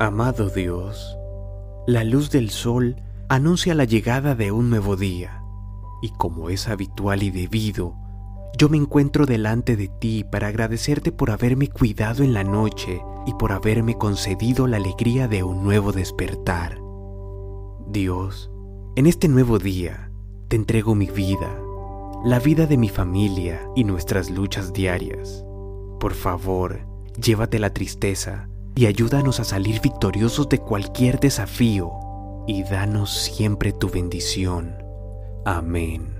Amado Dios, la luz del sol anuncia la llegada de un nuevo día, y como es habitual y debido, yo me encuentro delante de ti para agradecerte por haberme cuidado en la noche y por haberme concedido la alegría de un nuevo despertar. Dios, en este nuevo día te entrego mi vida, la vida de mi familia y nuestras luchas diarias. Por favor, llévate la tristeza y ayúdanos a salir victoriosos de cualquier desafío y danos siempre tu bendición. Amén.